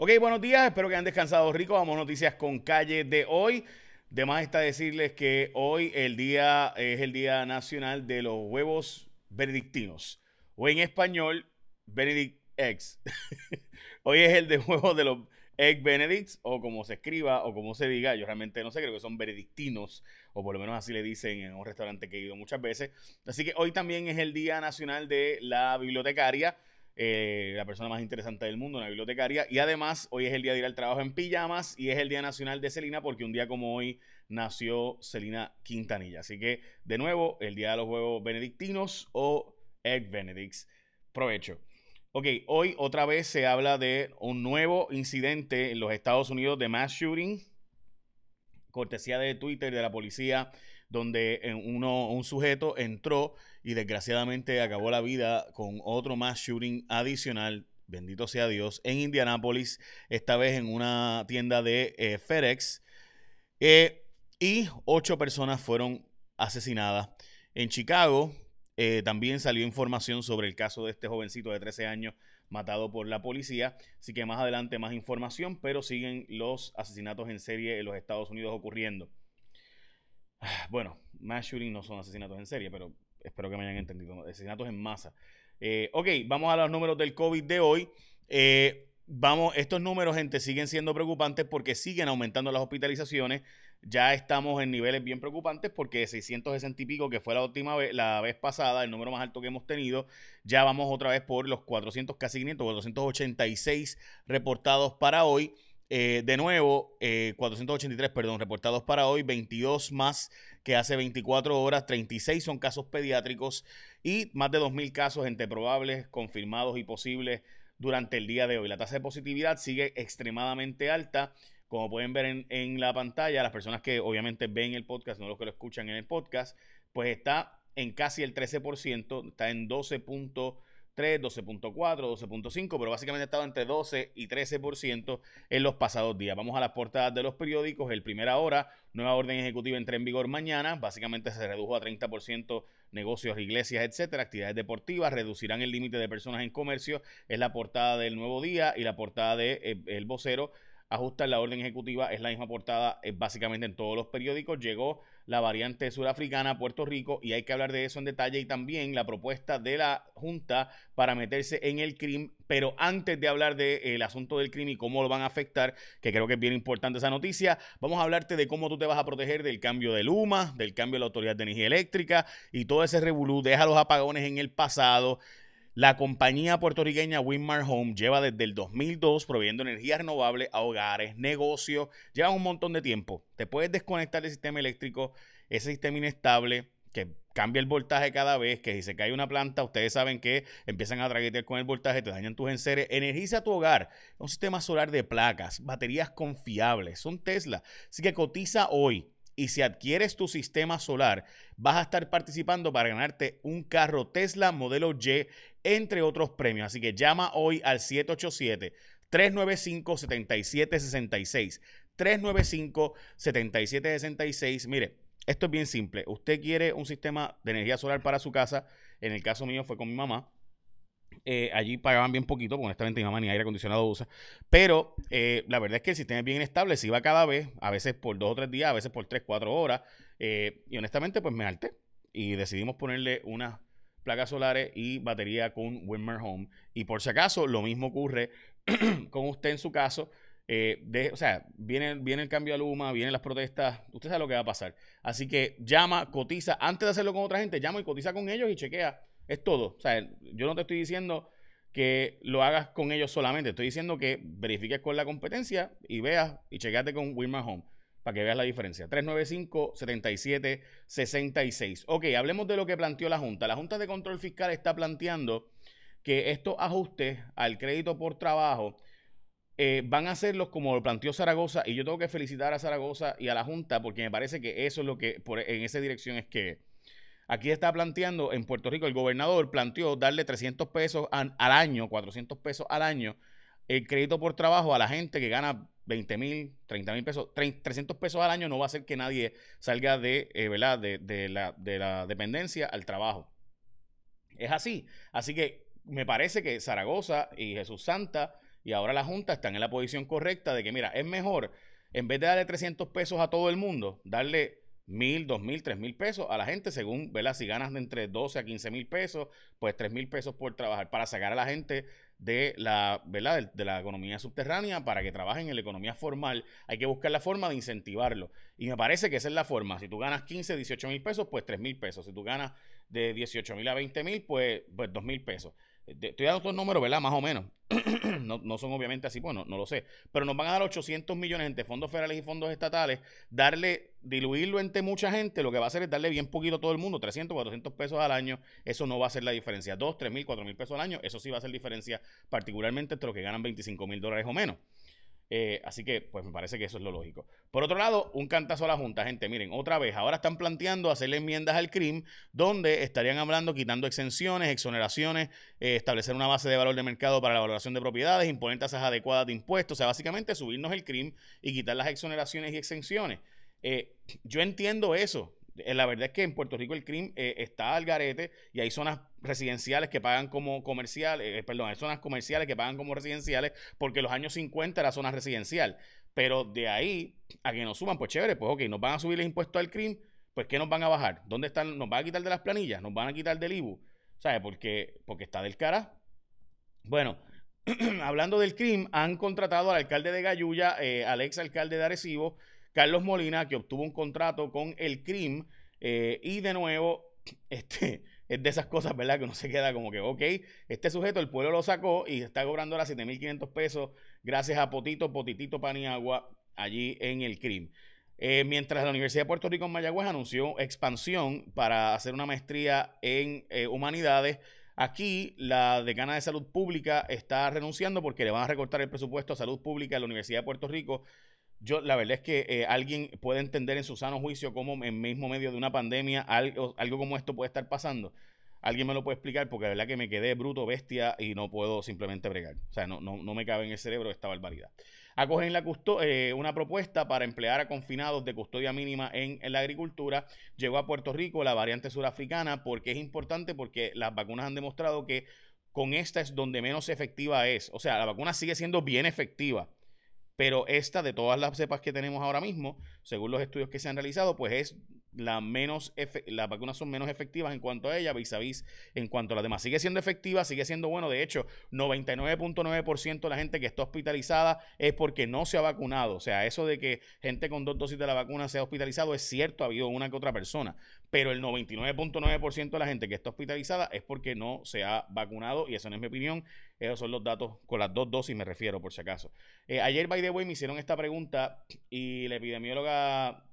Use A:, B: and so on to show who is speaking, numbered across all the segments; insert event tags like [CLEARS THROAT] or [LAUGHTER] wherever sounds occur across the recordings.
A: Ok, buenos días, espero que hayan descansado rico. Vamos a noticias con calle de hoy. De más está decirles que hoy el día es el Día Nacional de los Huevos Benedictinos. O en español, Benedict Eggs. [LAUGHS] hoy es el de huevos de los Egg Benedicts, o como se escriba, o como se diga. Yo realmente no sé, creo que son benedictinos, o por lo menos así le dicen en un restaurante que he ido muchas veces. Así que hoy también es el Día Nacional de la Bibliotecaria. Eh, la persona más interesante del mundo, una bibliotecaria. Y además, hoy es el día de ir al trabajo en pijamas y es el Día Nacional de Celina, porque un día como hoy nació Celina Quintanilla. Así que, de nuevo, el Día de los Huevos Benedictinos o Egg Benedicts. Provecho. Ok, hoy otra vez se habla de un nuevo incidente en los Estados Unidos de mass shooting, cortesía de Twitter de la policía donde eh, un sujeto entró y desgraciadamente acabó la vida con otro mass shooting adicional, bendito sea Dios, en Indianápolis, esta vez en una tienda de eh, FedEx. Eh, y ocho personas fueron asesinadas. En Chicago también salió información sobre el caso de este jovencito de 13 años matado por la policía. Así que más adelante más información, pero siguen los asesinatos en serie en los Estados Unidos ocurriendo. Bueno, mass shooting no son asesinatos en serie, pero espero que me hayan entendido. Asesinatos en masa. Eh, ok, vamos a los números del COVID de hoy. Eh, vamos, estos números, gente, siguen siendo preocupantes porque siguen aumentando las hospitalizaciones. Ya estamos en niveles bien preocupantes porque 660 y pico, que fue la última vez, la vez pasada, el número más alto que hemos tenido, ya vamos otra vez por los 400, casi 500, 486 reportados para hoy. Eh, de nuevo, 483, eh, perdón, reportados para hoy, 22 más que hace 24 horas, 36 son casos pediátricos y más de 2.000 casos entre probables, confirmados y posibles durante el día de hoy. La tasa de positividad sigue extremadamente alta. Como pueden ver en, en la pantalla, las personas que obviamente ven el podcast, no los que lo escuchan en el podcast, pues está en casi el 13%, está en 12. 12.4, 12.5, pero básicamente ha estado entre 12 y 13% en los pasados días. Vamos a las portadas de los periódicos. El primera hora, nueva orden ejecutiva entra en vigor mañana. Básicamente se redujo a 30% negocios, iglesias, etcétera. Actividades deportivas reducirán el límite de personas en comercio. Es la portada del nuevo día y la portada de eh, Vocero. Ajustan la orden ejecutiva, es la misma portada eh, básicamente en todos los periódicos. Llegó la variante surafricana a Puerto Rico y hay que hablar de eso en detalle y también la propuesta de la Junta para meterse en el crimen. Pero antes de hablar del asunto del crimen y cómo lo van a afectar, que creo que es bien importante esa noticia, vamos a hablarte de cómo tú te vas a proteger del cambio de Luma, del cambio de la Autoridad de Energía Eléctrica y todo ese revolú. Deja los apagones en el pasado. La compañía puertorriqueña Winmar Home lleva desde el 2002 proveyendo energía renovable a hogares, negocios, lleva un montón de tiempo. Te puedes desconectar del sistema eléctrico, ese sistema inestable que cambia el voltaje cada vez, que si se cae una planta, ustedes saben que empiezan a traguetear con el voltaje, te dañan tus enseres. Energiza tu hogar, un sistema solar de placas, baterías confiables, son Tesla. Así que cotiza hoy y si adquieres tu sistema solar, vas a estar participando para ganarte un carro Tesla modelo Y, entre otros premios. Así que llama hoy al 787-395-7766. 395-7766. Mire, esto es bien simple. Usted quiere un sistema de energía solar para su casa. En el caso mío fue con mi mamá. Eh, allí pagaban bien poquito, porque honestamente mi mamá ni aire acondicionado usa. Pero eh, la verdad es que el sistema es bien estable, se iba cada vez, a veces por dos o tres días, a veces por tres, cuatro horas. Eh, y honestamente, pues me alté y decidimos ponerle unas placas solares y batería con Winmer Home. Y por si acaso, lo mismo ocurre [CLEARS THROAT] con usted en su caso. de, o sea, viene, viene el cambio a Luma, vienen las protestas, usted sabe lo que va a pasar. Así que llama, cotiza, antes de hacerlo con otra gente, llama y cotiza con ellos y chequea es todo. O sea, yo no te estoy diciendo que lo hagas con ellos solamente. Estoy diciendo que verifiques con la competencia y veas y chequeate con Wilmar Home para que veas la diferencia. 395-7766. Ok, hablemos de lo que planteó la Junta. La Junta de Control Fiscal está planteando que estos ajustes al crédito por trabajo eh, van a hacerlos como lo planteó Zaragoza. Y yo tengo que felicitar a Zaragoza y a la Junta porque me parece que eso es lo que en esa dirección es que Aquí está planteando, en Puerto Rico, el gobernador planteó darle 300 pesos al año, 400 pesos al año, el crédito por trabajo a la gente que gana 20 mil, 30 mil pesos, 300 pesos al año no va a hacer que nadie salga de, eh, ¿verdad? De, la, de la dependencia al trabajo. Es así. Así que me parece que Zaragoza y Jesús Santa Y ahora la Junta está en la posición correcta de que, mira, es mejor, en vez de darle 300 pesos a todo el mundo, darle mil, dos mil, tres mil pesos a la gente, según, ¿verdad? Si ganas de entre 12 a 15 mil pesos, pues tres mil pesos por trabajar, para sacar a la gente de la, ¿verdad? De, la economía subterránea para que trabajen en la economía formal. Hay que buscar la forma de incentivarlo. Y me parece que esa es la forma. Si tú ganas 15, 18 mil pesos, pues 3 mil pesos. Si tú ganas de 18 mil a 20 mil, pues, pues 2 mil pesos. Estoy dando estos números, ¿verdad? Más o menos. [CLEARS THROAT] no, son obviamente así, bueno, no lo sé. Pero nos van a dar 800 millones entre fondos federales y fondos estatales. Darle, diluirlo entre mucha gente, lo que va a hacer es darle bien poquito a todo el mundo, 300, 400 pesos al año. Eso no va a ser la diferencia. 2, 3 mil, 4 mil pesos al año, eso sí va a hacer diferencia, particularmente entre los que ganan 25 mil dólares o menos. Eh, así que, pues me parece que eso es lo lógico. Por otro lado, un cantazo a la Junta, gente. Miren, otra vez, ahora están planteando hacerle enmiendas al CRIM, donde estarían hablando quitando exenciones, exoneraciones, eh, establecer una base de valor de mercado para la valoración de propiedades, imponer tasas adecuadas de impuestos, o sea, básicamente subirnos el CRIM y quitar las exoneraciones y exenciones. Eh, yo entiendo eso, la verdad es que en Puerto Rico el crimen eh, está al garete y hay zonas residenciales que pagan como comerciales, eh, perdón, hay zonas comerciales que pagan como residenciales porque los años 50 era zona residencial. Pero de ahí a que nos suman, pues chévere, pues ok, nos van a subir el impuesto al crimen, pues ¿qué nos van a bajar? ¿Dónde están? ¿Nos van a quitar de las planillas? ¿Nos van a quitar del IBU? ¿Sabes? Porque, porque está del cara. Bueno, [CLEARS THROAT] hablando del crimen, han contratado al alcalde de Gayuya, al ex alcalde de Arecibo, Carlos Molina, que obtuvo un contrato con el CRIM. Eh, y de nuevo, [CLEARS THROAT] este, es de esas cosas, ¿verdad? Que uno se queda como que, ok, este sujeto, el pueblo lo sacó y está cobrando ahora 7.500 pesos gracias a Potito, Potitito Paniagua, allí en el CRIM. Eh, mientras la Universidad de Puerto Rico en Mayagüez anunció expansión para hacer una maestría en eh, humanidades, aquí la decana de salud pública está renunciando porque le van a recortar el presupuesto a salud pública de la Universidad de Puerto Rico yo, la verdad es que eh, alguien puede entender en su sano juicio cómo en mismo medio de una pandemia algo, algo como esto puede estar pasando. Alguien me lo puede explicar porque la verdad que me quedé bruto, bestia y no puedo simplemente bregar. O sea, no, no, me cabe en el cerebro esta barbaridad. Acogen la eh, una propuesta para emplear a confinados de custodia mínima en, en, la agricultura. Llegó a Puerto Rico la variante surafricana porque es importante porque las vacunas han demostrado que con esta es donde menos efectiva es. O sea, la vacuna sigue siendo bien efectiva pero esta de todas las cepas que tenemos ahora mismo, según los estudios que se han realizado, pues es la menos las vacunas son menos efectivas en cuanto a ella, vis a vis en cuanto a las demás. Sigue siendo efectiva, sigue siendo bueno. De hecho, 99.9% de la gente que está hospitalizada es porque no se ha vacunado. O sea, eso de que gente con dos dosis de la vacuna se ha hospitalizado es cierto, ha habido una que otra persona. Pero el 99.9% de la gente que está hospitalizada es porque no se ha vacunado y eso no es mi opinión. Esos son los datos con las dos dosis, me refiero, por si acaso. Eh, ayer, by the way, me hicieron esta pregunta y la epidemióloga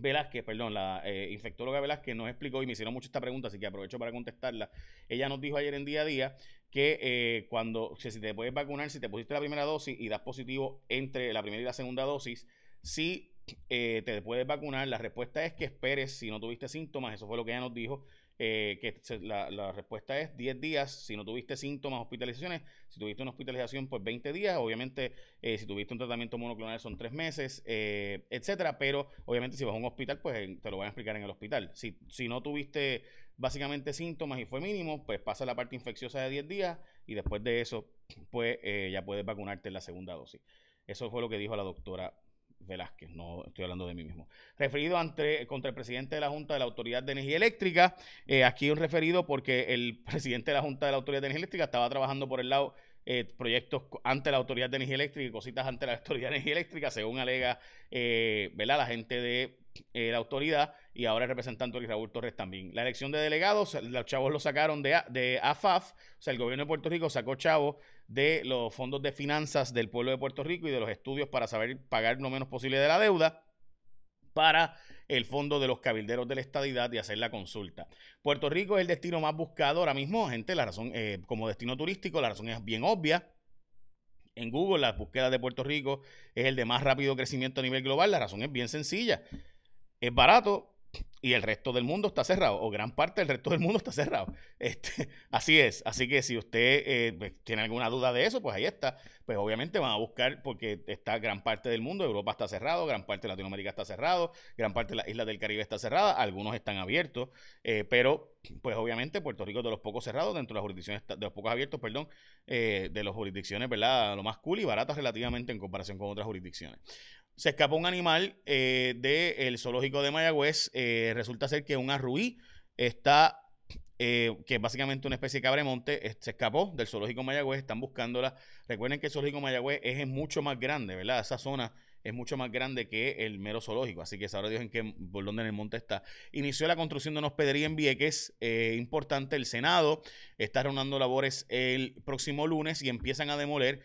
A: Velázquez, perdón, la eh, infectóloga Velázquez nos explicó y me hicieron mucho esta pregunta, así que aprovecho para contestarla. Ella nos dijo ayer en día a día que eh, cuando, si te puedes vacunar, si te pusiste la primera dosis y das positivo entre la primera y la segunda dosis, si eh, te puedes vacunar, la respuesta es que esperes si no tuviste síntomas, eso fue lo que ella nos dijo, eh, que la, respuesta es 10 días si no tuviste síntomas, hospitalizaciones. Si tuviste una hospitalización, pues 20 días. Obviamente, eh, si tuviste un tratamiento monoclonal son 3 meses, eh, etcétera. Pero obviamente, si vas a un hospital, pues te lo van a explicar en el hospital. Si, si no tuviste básicamente síntomas y fue mínimo, pues pasa la parte infecciosa de 10 días y después de eso, pues ya puedes vacunarte en la segunda dosis. Eso fue lo que dijo la doctora Velázquez, no estoy hablando de mí mismo. Referido ante, contra el presidente de la Junta de la Autoridad de Energía Eléctrica, eh, aquí un referido porque el [LAUGHS] presidente de la Junta de la Autoridad de Energía Eléctrica estaba trabajando por el lado eh, proyectos ante la Autoridad de Energía Eléctrica y cositas ante la Autoridad de Energía Eléctrica, según alega eh, la gente de la autoridad y ahora el representante Raúl Torres también. La elección de delegados, los chavos lo sacaron de, de AFAF, o sea, el gobierno de Puerto Rico sacó chavos de los fondos de finanzas del pueblo de Puerto Rico y de los estudios para saber pagar lo menos posible de la deuda para el fondo de los cabilderos de la estadidad y hacer la consulta. Puerto Rico es el destino más buscado ahora mismo, gente, la razón, eh, como destino turístico, la razón es bien obvia. En Google, la búsqueda de Puerto Rico es el de más rápido crecimiento a nivel global. La razón es bien sencilla. Es barato, y el resto del mundo está cerrado, o gran parte del resto del mundo está cerrado. [LAUGHS] Este, así es. Así que si usted eh, pues, tiene alguna duda de eso, pues ahí está. Pues obviamente van a buscar, porque está gran parte del mundo, Europa está cerrado, gran parte de Latinoamérica está cerrado, gran parte de las islas del Caribe está cerrada, algunos están abiertos, eh, pero pues obviamente Puerto Rico es de los pocos cerrados, dentro de las jurisdicciones, de los pocos abiertos, perdón, eh, de las jurisdicciones, ¿verdad? Lo más cool y baratas relativamente en comparación con otras jurisdicciones se escapó un animal eh, del zoológico de Mayagüez. Eh, resulta ser que un arruí está, eh, que es básicamente una especie de cabremonte, se escapó del zoológico Mayagüez, están buscándola. Recuerden que el zoológico Mayagüez es mucho más grande, ¿verdad? Esa zona es mucho más grande que el mero zoológico, así que sabrá Dios en qué, por dónde en el monte está. Inició la construcción de una hospedería en Vieques, importante, el Senado está reuniendo labores el próximo lunes y empiezan a demoler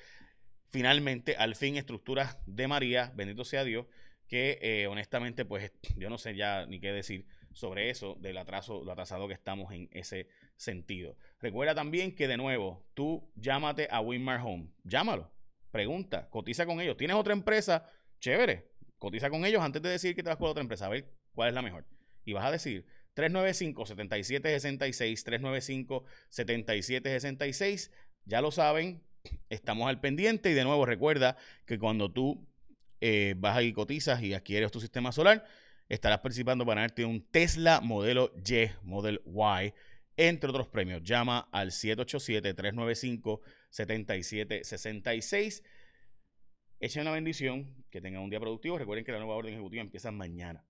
A: finalmente, al fin, estructuras de María, bendito sea Dios, que eh, honestamente, pues yo no sé ya ni qué decir sobre eso, del atraso, lo atrasado que estamos en ese sentido. Recuerda también que de nuevo, tú llámate a Winmar Home, llámalo, pregunta, cotiza con ellos. ¿Tienes otra empresa? Chévere, cotiza con ellos antes de decir que te vas con otra empresa, a ver cuál es la mejor. Y vas a decir 395-7766, 395-7766, ya lo saben, estamos al pendiente y de nuevo recuerda que cuando tú eh, vas y cotizas y adquieres tu sistema solar, estarás participando para darte un Tesla modelo Y, Model Y, entre otros premios. Llama al 787-395-7766. Echen una bendición, que tengan un día productivo. Recuerden que la nueva orden ejecutiva empieza mañana.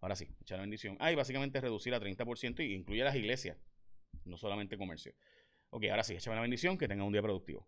A: Ahora sí, echen una bendición. Ah, y básicamente reducir a 30% y incluye las iglesias, no solamente comercio. Ok, ahora sí, échame la bendición, que tenga un día productivo.